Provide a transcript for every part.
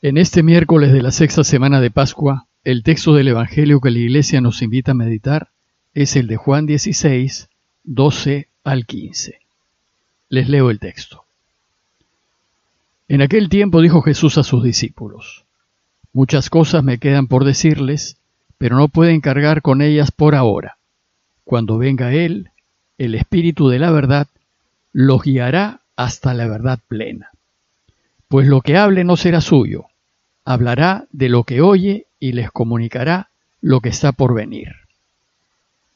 En este miércoles de la sexta semana de Pascua, el texto del Evangelio que la Iglesia nos invita a meditar es el de Juan 16, 12 al 15. Les leo el texto. En aquel tiempo dijo Jesús a sus discípulos, Muchas cosas me quedan por decirles, pero no pueden cargar con ellas por ahora. Cuando venga Él, el Espíritu de la verdad, los guiará hasta la verdad plena. Pues lo que hable no será suyo, hablará de lo que oye y les comunicará lo que está por venir.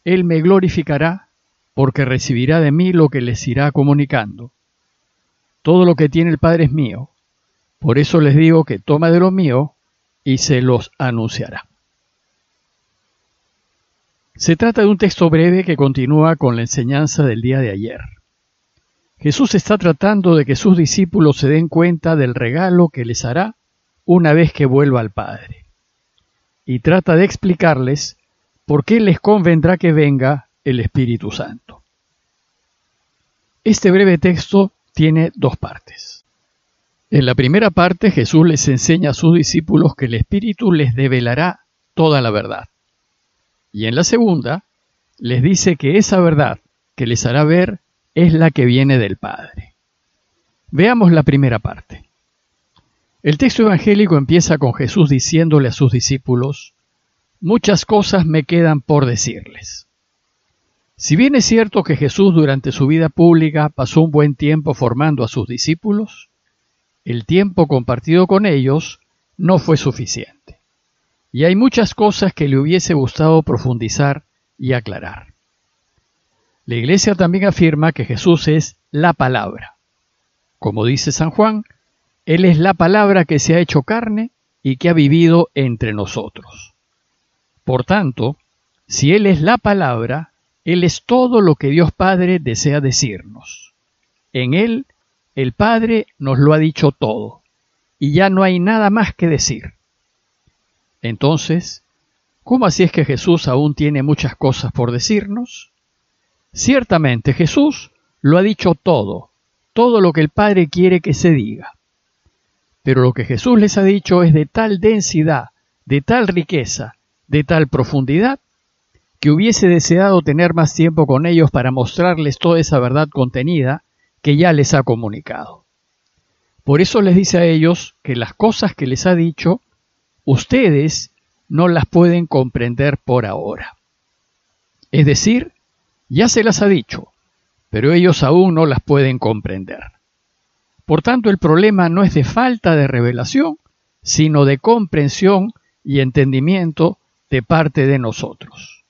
Él me glorificará porque recibirá de mí lo que les irá comunicando. Todo lo que tiene el Padre es mío, por eso les digo que toma de lo mío y se los anunciará. Se trata de un texto breve que continúa con la enseñanza del día de ayer. Jesús está tratando de que sus discípulos se den cuenta del regalo que les hará una vez que vuelva al Padre. Y trata de explicarles por qué les convendrá que venga el Espíritu Santo. Este breve texto tiene dos partes. En la primera parte Jesús les enseña a sus discípulos que el Espíritu les develará toda la verdad. Y en la segunda les dice que esa verdad que les hará ver es la que viene del Padre. Veamos la primera parte. El texto evangélico empieza con Jesús diciéndole a sus discípulos, muchas cosas me quedan por decirles. Si bien es cierto que Jesús durante su vida pública pasó un buen tiempo formando a sus discípulos, el tiempo compartido con ellos no fue suficiente. Y hay muchas cosas que le hubiese gustado profundizar y aclarar. La Iglesia también afirma que Jesús es la palabra. Como dice San Juan, él es la palabra que se ha hecho carne y que ha vivido entre nosotros. Por tanto, si Él es la palabra, Él es todo lo que Dios Padre desea decirnos. En Él, el Padre nos lo ha dicho todo, y ya no hay nada más que decir. Entonces, ¿cómo así es que Jesús aún tiene muchas cosas por decirnos? Ciertamente Jesús lo ha dicho todo, todo lo que el Padre quiere que se diga. Pero lo que Jesús les ha dicho es de tal densidad, de tal riqueza, de tal profundidad, que hubiese deseado tener más tiempo con ellos para mostrarles toda esa verdad contenida que ya les ha comunicado. Por eso les dice a ellos que las cosas que les ha dicho, ustedes no las pueden comprender por ahora. Es decir, ya se las ha dicho, pero ellos aún no las pueden comprender. Por tanto, el problema no es de falta de revelación, sino de comprensión y entendimiento de parte de nosotros.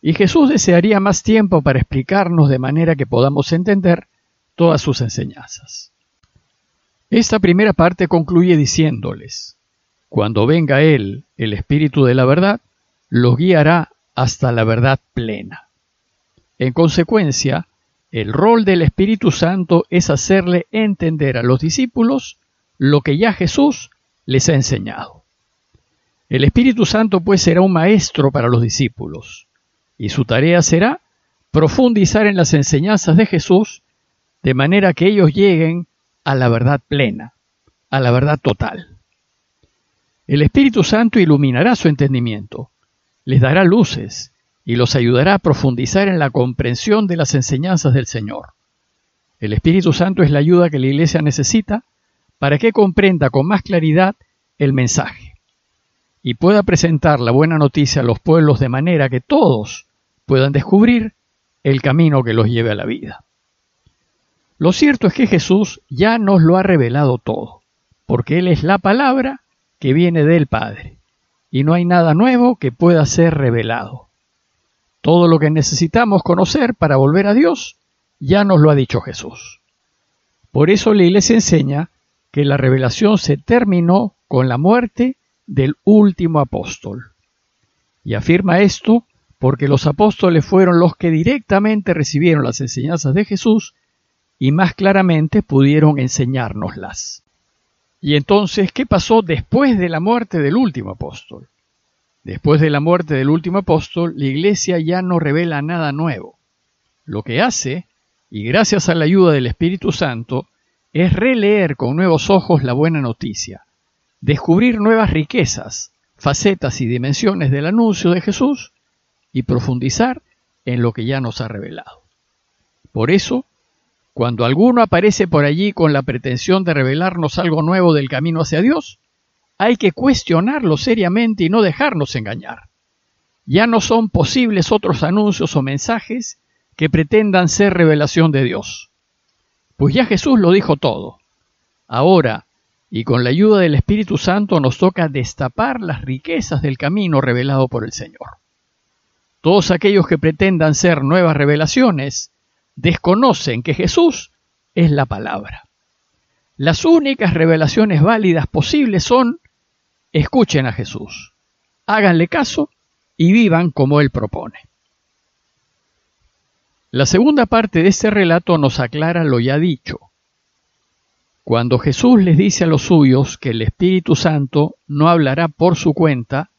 Y Jesús desearía más tiempo para explicarnos de manera que podamos entender todas sus enseñanzas. Esta primera parte concluye diciéndoles, cuando venga Él, el Espíritu de la verdad, los guiará hasta la verdad plena. En consecuencia, el rol del Espíritu Santo es hacerle entender a los discípulos lo que ya Jesús les ha enseñado. El Espíritu Santo pues será un maestro para los discípulos y su tarea será profundizar en las enseñanzas de Jesús de manera que ellos lleguen a la verdad plena, a la verdad total. El Espíritu Santo iluminará su entendimiento, les dará luces y los ayudará a profundizar en la comprensión de las enseñanzas del Señor. El Espíritu Santo es la ayuda que la Iglesia necesita para que comprenda con más claridad el mensaje y pueda presentar la buena noticia a los pueblos de manera que todos puedan descubrir el camino que los lleve a la vida. Lo cierto es que Jesús ya nos lo ha revelado todo, porque Él es la palabra que viene del Padre, y no hay nada nuevo que pueda ser revelado. Todo lo que necesitamos conocer para volver a Dios ya nos lo ha dicho Jesús. Por eso la Iglesia enseña que la revelación se terminó con la muerte del último apóstol. Y afirma esto porque los apóstoles fueron los que directamente recibieron las enseñanzas de Jesús y más claramente pudieron enseñárnoslas. Y entonces, ¿qué pasó después de la muerte del último apóstol? Después de la muerte del último apóstol, la iglesia ya no revela nada nuevo. Lo que hace, y gracias a la ayuda del Espíritu Santo, es releer con nuevos ojos la buena noticia, descubrir nuevas riquezas, facetas y dimensiones del anuncio de Jesús y profundizar en lo que ya nos ha revelado. Por eso, cuando alguno aparece por allí con la pretensión de revelarnos algo nuevo del camino hacia Dios, hay que cuestionarlo seriamente y no dejarnos engañar. Ya no son posibles otros anuncios o mensajes que pretendan ser revelación de Dios. Pues ya Jesús lo dijo todo. Ahora, y con la ayuda del Espíritu Santo nos toca destapar las riquezas del camino revelado por el Señor. Todos aquellos que pretendan ser nuevas revelaciones desconocen que Jesús es la palabra. Las únicas revelaciones válidas posibles son escuchen a Jesús, háganle caso y vivan como Él propone. La segunda parte de este relato nos aclara lo ya dicho. Cuando Jesús les dice a los suyos que el Espíritu Santo no hablará por su cuenta,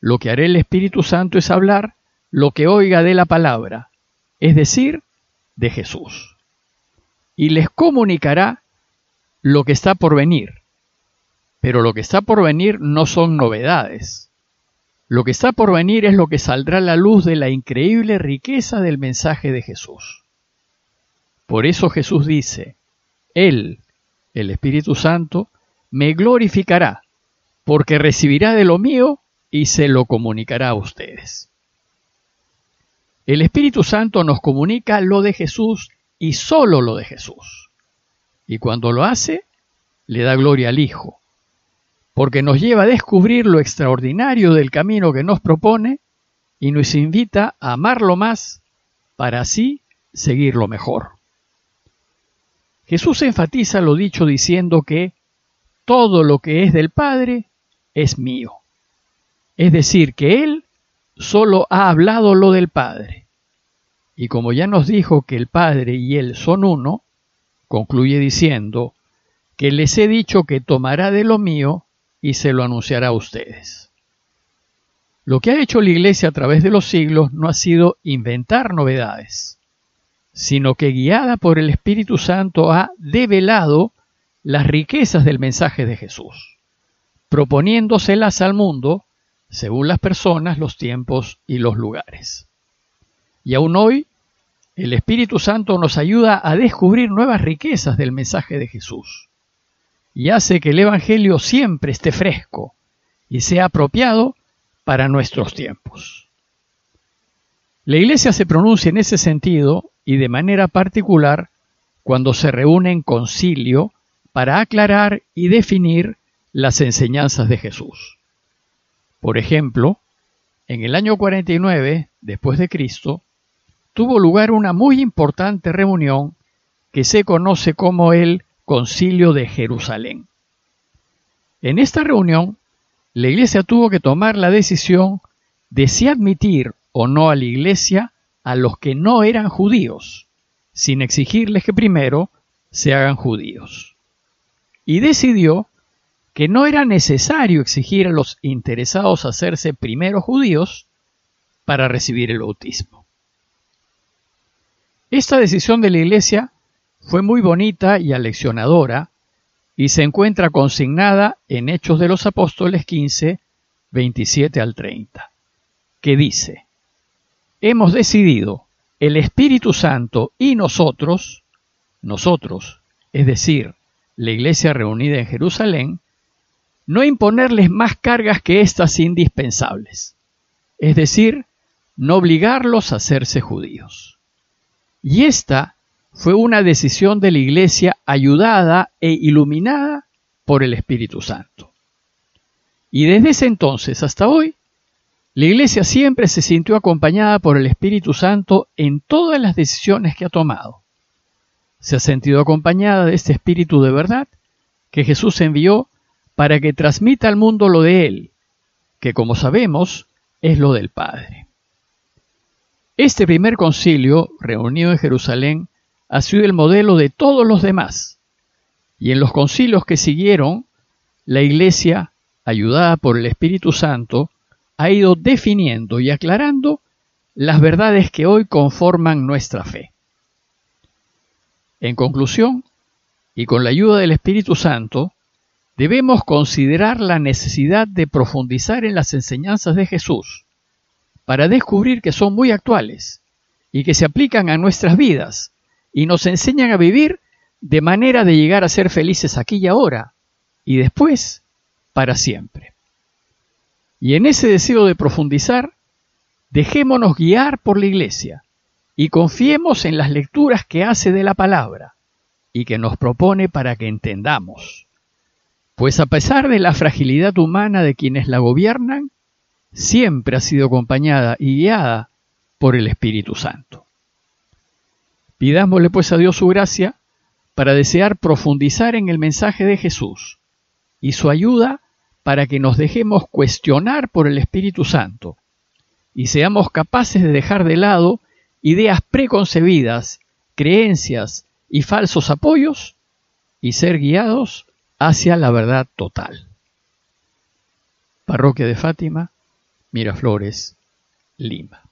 lo que hará el Espíritu Santo es hablar lo que oiga de la palabra, es decir, de Jesús. Y les comunicará lo que está por venir. Pero lo que está por venir no son novedades. Lo que está por venir es lo que saldrá a la luz de la increíble riqueza del mensaje de Jesús. Por eso Jesús dice, Él, el Espíritu Santo, me glorificará, porque recibirá de lo mío y se lo comunicará a ustedes. El Espíritu Santo nos comunica lo de Jesús y solo lo de Jesús. Y cuando lo hace, le da gloria al Hijo, porque nos lleva a descubrir lo extraordinario del camino que nos propone y nos invita a amarlo más para así seguirlo mejor. Jesús enfatiza lo dicho diciendo que todo lo que es del Padre es mío. Es decir, que Él solo ha hablado lo del Padre. Y como ya nos dijo que el Padre y Él son uno, concluye diciendo que les he dicho que tomará de lo mío y se lo anunciará a ustedes. Lo que ha hecho la Iglesia a través de los siglos no ha sido inventar novedades, sino que guiada por el Espíritu Santo ha develado las riquezas del mensaje de Jesús, proponiéndoselas al mundo según las personas, los tiempos y los lugares. Y aún hoy, el Espíritu Santo nos ayuda a descubrir nuevas riquezas del mensaje de Jesús y hace que el Evangelio siempre esté fresco y sea apropiado para nuestros tiempos. La Iglesia se pronuncia en ese sentido y de manera particular cuando se reúne en concilio para aclarar y definir las enseñanzas de Jesús. Por ejemplo, en el año 49 después de Cristo, tuvo lugar una muy importante reunión que se conoce como el Concilio de Jerusalén. En esta reunión, la Iglesia tuvo que tomar la decisión de si admitir o no a la Iglesia a los que no eran judíos, sin exigirles que primero se hagan judíos. Y decidió que no era necesario exigir a los interesados hacerse primero judíos para recibir el bautismo. Esta decisión de la Iglesia fue muy bonita y aleccionadora y se encuentra consignada en Hechos de los Apóstoles 15, 27 al 30, que dice, Hemos decidido, el Espíritu Santo y nosotros, nosotros, es decir, la iglesia reunida en Jerusalén, no imponerles más cargas que estas indispensables, es decir, no obligarlos a hacerse judíos. Y esta fue una decisión de la Iglesia ayudada e iluminada por el Espíritu Santo. Y desde ese entonces hasta hoy, la Iglesia siempre se sintió acompañada por el Espíritu Santo en todas las decisiones que ha tomado. Se ha sentido acompañada de este Espíritu de verdad que Jesús envió para que transmita al mundo lo de Él, que como sabemos es lo del Padre. Este primer concilio, reunido en Jerusalén, ha sido el modelo de todos los demás, y en los concilios que siguieron, la Iglesia, ayudada por el Espíritu Santo, ha ido definiendo y aclarando las verdades que hoy conforman nuestra fe. En conclusión, y con la ayuda del Espíritu Santo, debemos considerar la necesidad de profundizar en las enseñanzas de Jesús para descubrir que son muy actuales y que se aplican a nuestras vidas y nos enseñan a vivir de manera de llegar a ser felices aquí y ahora y después para siempre. Y en ese deseo de profundizar, dejémonos guiar por la Iglesia y confiemos en las lecturas que hace de la palabra y que nos propone para que entendamos. Pues a pesar de la fragilidad humana de quienes la gobiernan, siempre ha sido acompañada y guiada por el Espíritu Santo. Pidámosle pues a Dios su gracia para desear profundizar en el mensaje de Jesús y su ayuda para que nos dejemos cuestionar por el Espíritu Santo y seamos capaces de dejar de lado ideas preconcebidas, creencias y falsos apoyos y ser guiados hacia la verdad total. Parroquia de Fátima, Miraflores, Lima.